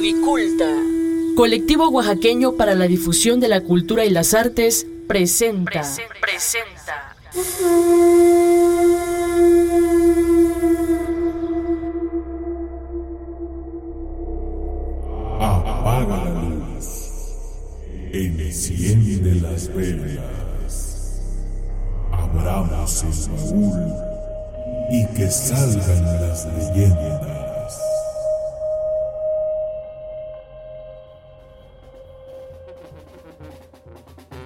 Codiculta. Colectivo oaxaqueño para la difusión de la cultura y las artes presenta. presenta. Apaga la luz. Enciende las velas. Abramos el baúl y que salgan las leyendas.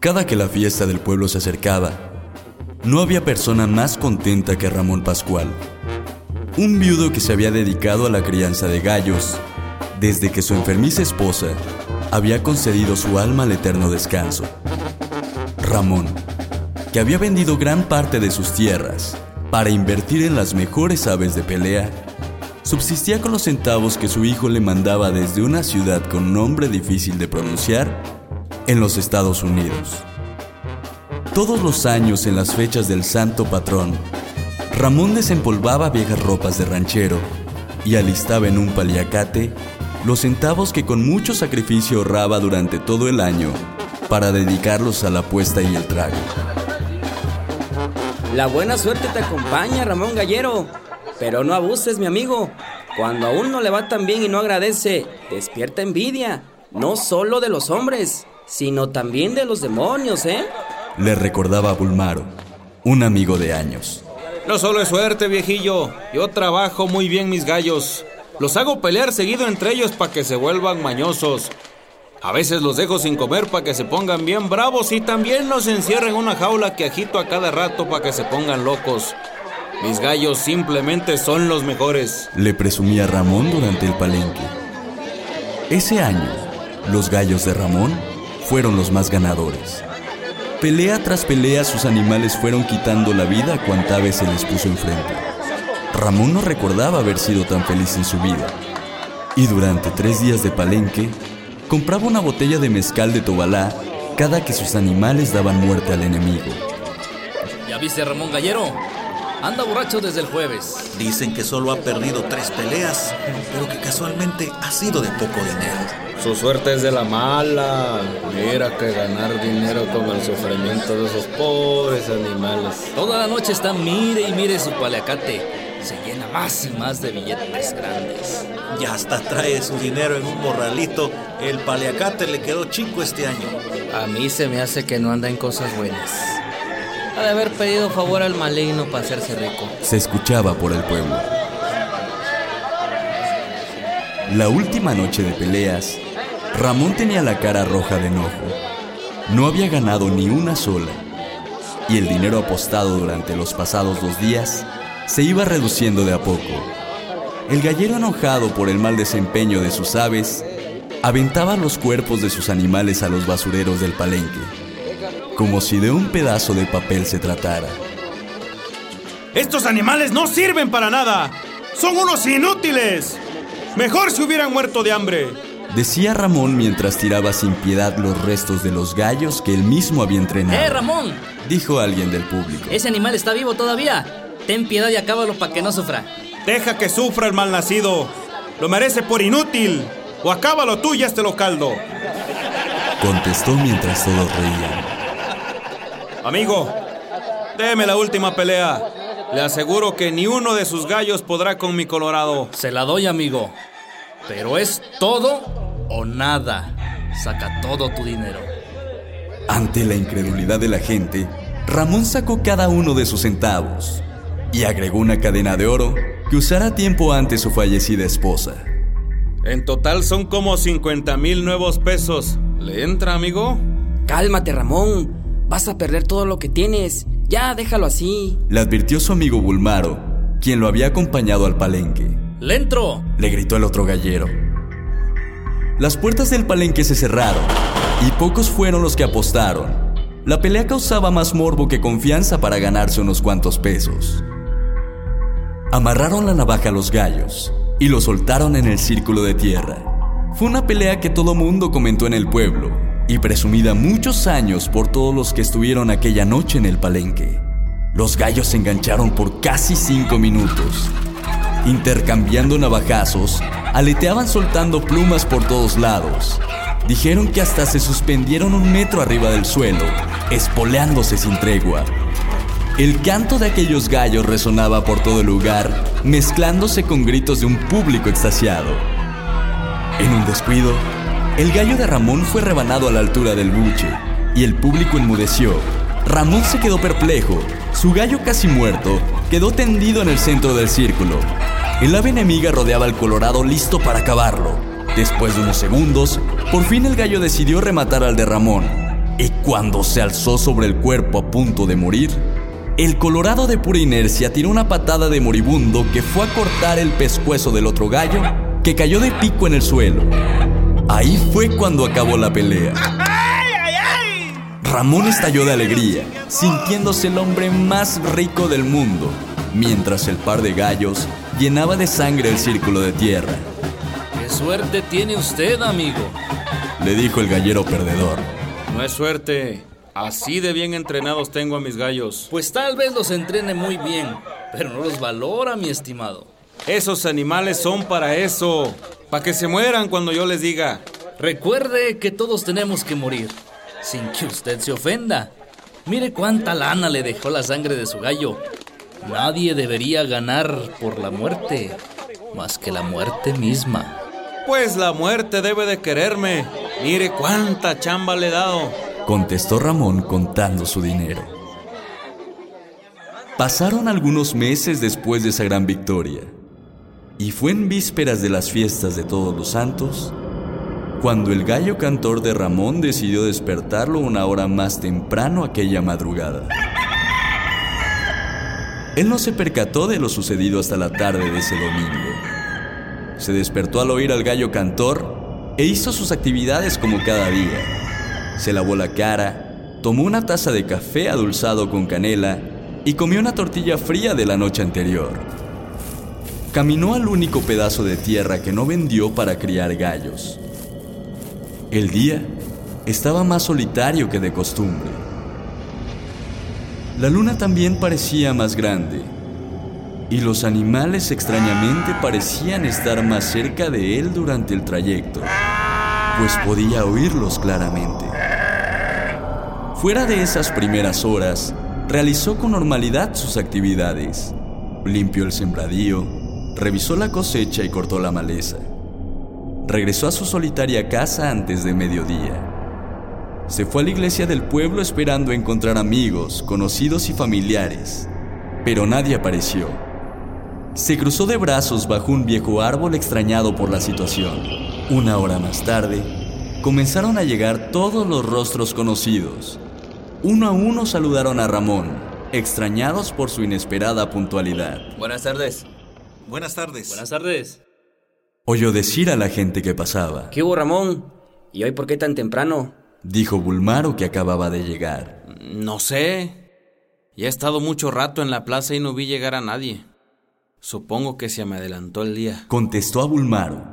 Cada que la fiesta del pueblo se acercaba, no había persona más contenta que Ramón Pascual, un viudo que se había dedicado a la crianza de gallos desde que su enfermiza esposa había concedido su alma al eterno descanso. Ramón, que había vendido gran parte de sus tierras para invertir en las mejores aves de pelea, subsistía con los centavos que su hijo le mandaba desde una ciudad con nombre difícil de pronunciar en los Estados Unidos. Todos los años en las fechas del santo patrón, Ramón desempolvaba viejas ropas de ranchero y alistaba en un paliacate los centavos que con mucho sacrificio ahorraba durante todo el año para dedicarlos a la apuesta y el trago. La buena suerte te acompaña, Ramón Gallero. Pero no abuses, mi amigo. Cuando a uno le va tan bien y no agradece, despierta envidia, no solo de los hombres, sino también de los demonios, ¿eh? Le recordaba a Bulmaro, un amigo de años. No solo es suerte, viejillo. Yo trabajo muy bien mis gallos. Los hago pelear seguido entre ellos para que se vuelvan mañosos. A veces los dejo sin comer para que se pongan bien bravos y también los encierro en una jaula que agito a cada rato para que se pongan locos. Mis gallos simplemente son los mejores. Le presumía Ramón durante el palenque. Ese año, los gallos de Ramón fueron los más ganadores. Pelea tras pelea sus animales fueron quitando la vida a cuanta vez se les puso enfrente. Ramón no recordaba haber sido tan feliz en su vida. Y durante tres días de palenque, compraba una botella de mezcal de Tobalá cada que sus animales daban muerte al enemigo. ¿Ya viste a Ramón Gallero? Anda borracho desde el jueves. Dicen que solo ha perdido tres peleas, pero que casualmente ha sido de poco dinero. Su suerte es de la mala. Mira que ganar dinero con el sufrimiento de esos pobres animales. Toda la noche está mire y mire su paliacate. Se llena más y más de billetes grandes. Ya hasta trae su dinero en un morralito. El paliacate le quedó chico este año. A mí se me hace que no anda en cosas buenas. Ha de haber pedido favor al maligno para hacerse rico. Se escuchaba por el pueblo. La última noche de peleas, Ramón tenía la cara roja de enojo. No había ganado ni una sola. Y el dinero apostado durante los pasados dos días se iba reduciendo de a poco. El gallero enojado por el mal desempeño de sus aves, aventaba los cuerpos de sus animales a los basureros del palenque, como si de un pedazo de papel se tratara. Estos animales no sirven para nada. Son unos inútiles. Mejor si hubieran muerto de hambre decía Ramón mientras tiraba sin piedad los restos de los gallos que él mismo había entrenado. ¡Eh, Ramón! Dijo alguien del público. Ese animal está vivo todavía. Ten piedad y acábalo para que no sufra. Deja que sufra el malnacido. Lo merece por inútil. O acábalo tú y este lo caldo. Contestó mientras todos reían. Amigo, déme la última pelea. Le aseguro que ni uno de sus gallos podrá con mi colorado. Se la doy, amigo. Pero es todo o nada. Saca todo tu dinero. Ante la incredulidad de la gente, Ramón sacó cada uno de sus centavos y agregó una cadena de oro que usara tiempo antes su fallecida esposa. En total son como 50 mil nuevos pesos. ¿Le entra, amigo? Cálmate, Ramón. Vas a perder todo lo que tienes. Ya, déjalo así. Le advirtió su amigo Bulmaro, quien lo había acompañado al palenque. ¡Le entro! Le gritó el otro gallero. Las puertas del palenque se cerraron y pocos fueron los que apostaron. La pelea causaba más morbo que confianza para ganarse unos cuantos pesos. Amarraron la navaja a los gallos y los soltaron en el círculo de tierra. Fue una pelea que todo mundo comentó en el pueblo y presumida muchos años por todos los que estuvieron aquella noche en el palenque. Los gallos se engancharon por casi cinco minutos intercambiando navajazos aleteaban soltando plumas por todos lados. Dijeron que hasta se suspendieron un metro arriba del suelo, espoleándose sin tregua. El canto de aquellos gallos resonaba por todo el lugar, mezclándose con gritos de un público extasiado. En un descuido, el gallo de Ramón fue rebanado a la altura del buche y el público enmudeció. Ramón se quedó perplejo. Su gallo casi muerto quedó tendido en el centro del círculo. El ave enemiga rodeaba al colorado listo para acabarlo. Después de unos segundos, por fin el gallo decidió rematar al de Ramón. Y cuando se alzó sobre el cuerpo a punto de morir, el colorado de pura inercia tiró una patada de moribundo que fue a cortar el pescuezo del otro gallo, que cayó de pico en el suelo. Ahí fue cuando acabó la pelea. Ramón estalló de alegría, sintiéndose el hombre más rico del mundo, mientras el par de gallos llenaba de sangre el círculo de tierra. ¡Qué suerte tiene usted, amigo! Le dijo el gallero perdedor. No es suerte. Así de bien entrenados tengo a mis gallos. Pues tal vez los entrene muy bien, pero no los valora, mi estimado. Esos animales son para eso. Para que se mueran cuando yo les diga. Recuerde que todos tenemos que morir, sin que usted se ofenda. Mire cuánta lana le dejó la sangre de su gallo. Nadie debería ganar por la muerte, más que la muerte misma. Pues la muerte debe de quererme. Mire cuánta chamba le he dado. Contestó Ramón contando su dinero. Pasaron algunos meses después de esa gran victoria. Y fue en vísperas de las fiestas de todos los santos cuando el gallo cantor de Ramón decidió despertarlo una hora más temprano aquella madrugada. Él no se percató de lo sucedido hasta la tarde de ese domingo. Se despertó al oír al gallo cantor e hizo sus actividades como cada día. Se lavó la cara, tomó una taza de café adulzado con canela y comió una tortilla fría de la noche anterior. Caminó al único pedazo de tierra que no vendió para criar gallos. El día estaba más solitario que de costumbre. La luna también parecía más grande y los animales extrañamente parecían estar más cerca de él durante el trayecto, pues podía oírlos claramente. Fuera de esas primeras horas, realizó con normalidad sus actividades. Limpió el sembradío, revisó la cosecha y cortó la maleza. Regresó a su solitaria casa antes de mediodía. Se fue a la iglesia del pueblo esperando encontrar amigos, conocidos y familiares, pero nadie apareció. Se cruzó de brazos bajo un viejo árbol extrañado por la situación. Una hora más tarde, comenzaron a llegar todos los rostros conocidos. Uno a uno saludaron a Ramón, extrañados por su inesperada puntualidad. Buenas tardes. Buenas tardes. Buenas tardes. Oyó decir a la gente que pasaba, ¿Qué hubo, Ramón? ¿Y hoy por qué tan temprano? Dijo Bulmaro que acababa de llegar. No sé. Ya he estado mucho rato en la plaza y no vi llegar a nadie. Supongo que se me adelantó el día. Contestó a Bulmaro,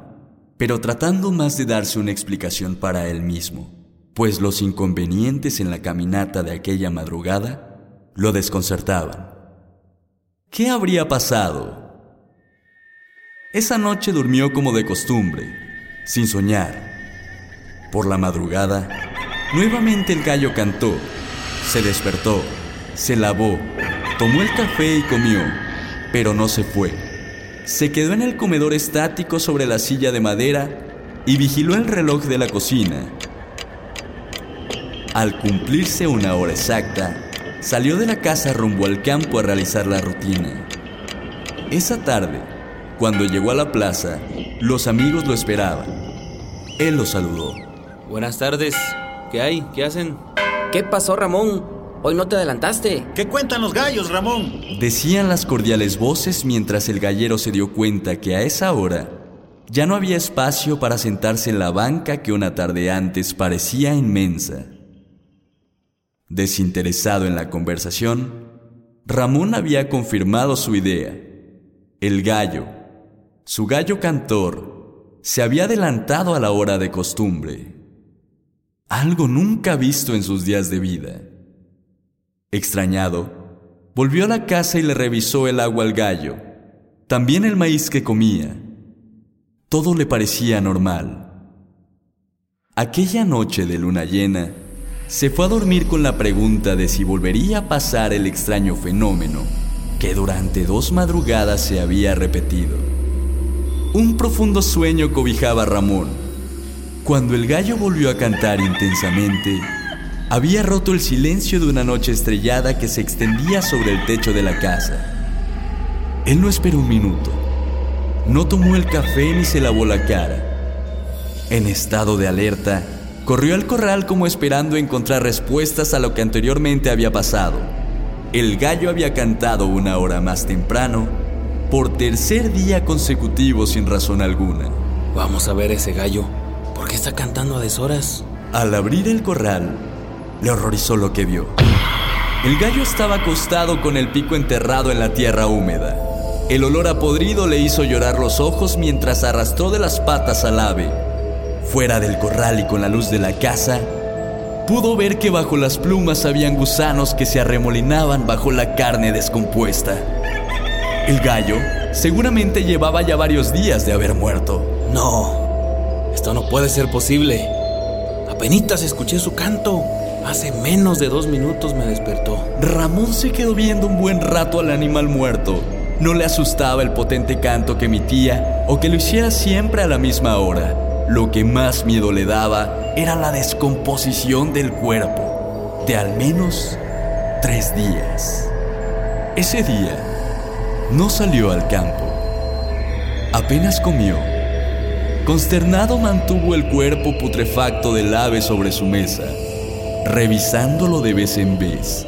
pero tratando más de darse una explicación para él mismo, pues los inconvenientes en la caminata de aquella madrugada lo desconcertaban. ¿Qué habría pasado? Esa noche durmió como de costumbre, sin soñar. Por la madrugada, nuevamente el gallo cantó, se despertó, se lavó, tomó el café y comió, pero no se fue. Se quedó en el comedor estático sobre la silla de madera y vigiló el reloj de la cocina. Al cumplirse una hora exacta, salió de la casa rumbo al campo a realizar la rutina. Esa tarde, cuando llegó a la plaza, los amigos lo esperaban. Él los saludó. Buenas tardes. ¿Qué hay? ¿Qué hacen? ¿Qué pasó, Ramón? Hoy no te adelantaste. ¿Qué cuentan los gallos, Ramón? Decían las cordiales voces mientras el gallero se dio cuenta que a esa hora ya no había espacio para sentarse en la banca que una tarde antes parecía inmensa. Desinteresado en la conversación, Ramón había confirmado su idea. El gallo, su gallo cantor, se había adelantado a la hora de costumbre. Algo nunca visto en sus días de vida. Extrañado, volvió a la casa y le revisó el agua al gallo, también el maíz que comía. todo le parecía normal. Aquella noche de luna llena, se fue a dormir con la pregunta de si volvería a pasar el extraño fenómeno que durante dos madrugadas se había repetido. Un profundo sueño cobijaba a Ramón. Cuando el gallo volvió a cantar intensamente, había roto el silencio de una noche estrellada que se extendía sobre el techo de la casa. Él no esperó un minuto, no tomó el café ni se lavó la cara. En estado de alerta, corrió al corral como esperando encontrar respuestas a lo que anteriormente había pasado. El gallo había cantado una hora más temprano, por tercer día consecutivo sin razón alguna. Vamos a ver ese gallo. ¿Por qué está cantando a deshoras? Al abrir el corral, le horrorizó lo que vio. El gallo estaba acostado con el pico enterrado en la tierra húmeda. El olor a podrido le hizo llorar los ojos mientras arrastró de las patas al ave. Fuera del corral y con la luz de la casa, pudo ver que bajo las plumas habían gusanos que se arremolinaban bajo la carne descompuesta. El gallo seguramente llevaba ya varios días de haber muerto. No, esto no puede ser posible. Apenitas escuché su canto. Hace menos de dos minutos me despertó. Ramón se quedó viendo un buen rato al animal muerto no le asustaba el potente canto que emitía o que lo hiciera siempre a la misma hora. Lo que más miedo le daba era la descomposición del cuerpo, de al menos tres días. Ese día no salió al campo. Apenas comió. Consternado mantuvo el cuerpo putrefacto del ave sobre su mesa, revisándolo de vez en vez,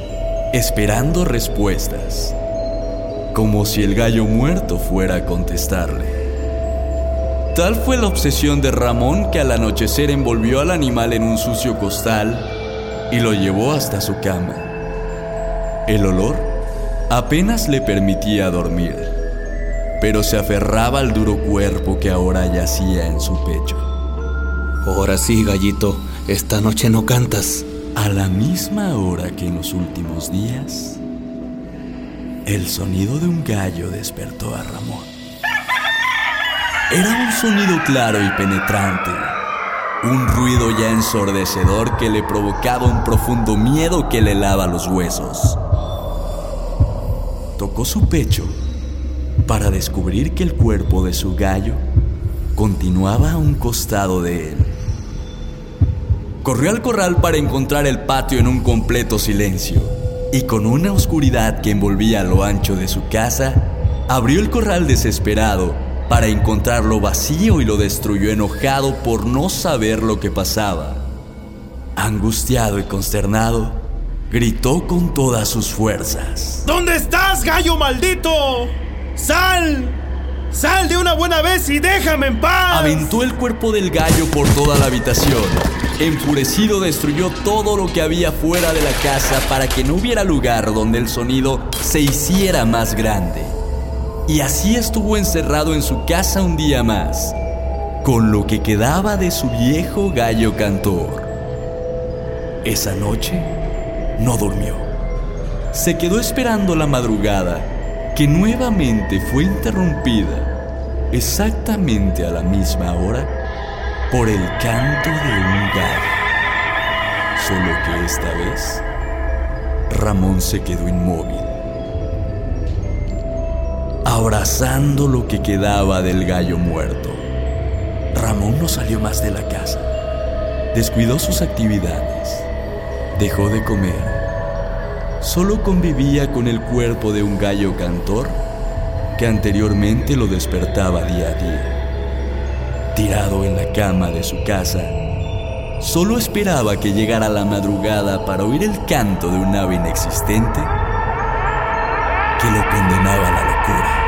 esperando respuestas como si el gallo muerto fuera a contestarle. Tal fue la obsesión de Ramón que al anochecer envolvió al animal en un sucio costal y lo llevó hasta su cama. El olor apenas le permitía dormir, pero se aferraba al duro cuerpo que ahora yacía en su pecho. Ahora sí, gallito, esta noche no cantas. A la misma hora que en los últimos días, el sonido de un gallo despertó a Ramón. Era un sonido claro y penetrante, un ruido ya ensordecedor que le provocaba un profundo miedo que le lava los huesos. Tocó su pecho para descubrir que el cuerpo de su gallo continuaba a un costado de él. Corrió al corral para encontrar el patio en un completo silencio y con una oscuridad que envolvía lo ancho de su casa, abrió el corral desesperado para encontrarlo vacío y lo destruyó enojado por no saber lo que pasaba. Angustiado y consternado, gritó con todas sus fuerzas. ¿Dónde estás, gallo maldito? ¡Sal! ¡Sal de una buena vez y déjame en paz! Aventó el cuerpo del gallo por toda la habitación Enfurecido destruyó todo lo que había fuera de la casa para que no hubiera lugar donde el sonido se hiciera más grande. Y así estuvo encerrado en su casa un día más, con lo que quedaba de su viejo gallo cantor. Esa noche no durmió. Se quedó esperando la madrugada, que nuevamente fue interrumpida exactamente a la misma hora por el canto de un gallo. Solo que esta vez Ramón se quedó inmóvil, abrazando lo que quedaba del gallo muerto. Ramón no salió más de la casa, descuidó sus actividades, dejó de comer, solo convivía con el cuerpo de un gallo cantor que anteriormente lo despertaba día a día. Tirado en la cama de su casa, solo esperaba que llegara la madrugada para oír el canto de un ave inexistente que lo condenaba a la locura.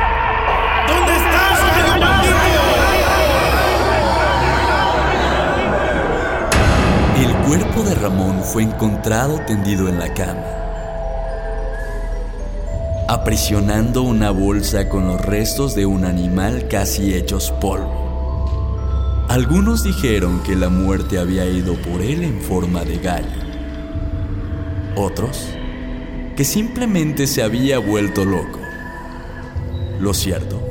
El cuerpo de Ramón fue encontrado tendido en la cama, aprisionando una bolsa con los restos de un animal casi hechos polvo. Algunos dijeron que la muerte había ido por él en forma de gallo. Otros, que simplemente se había vuelto loco. Lo cierto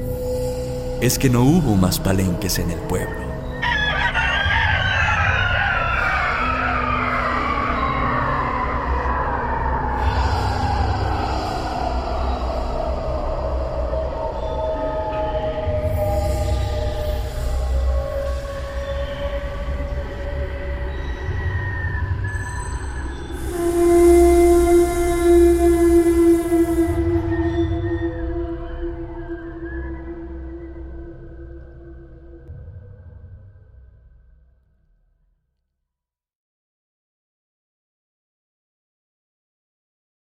es que no hubo más palenques en el pueblo.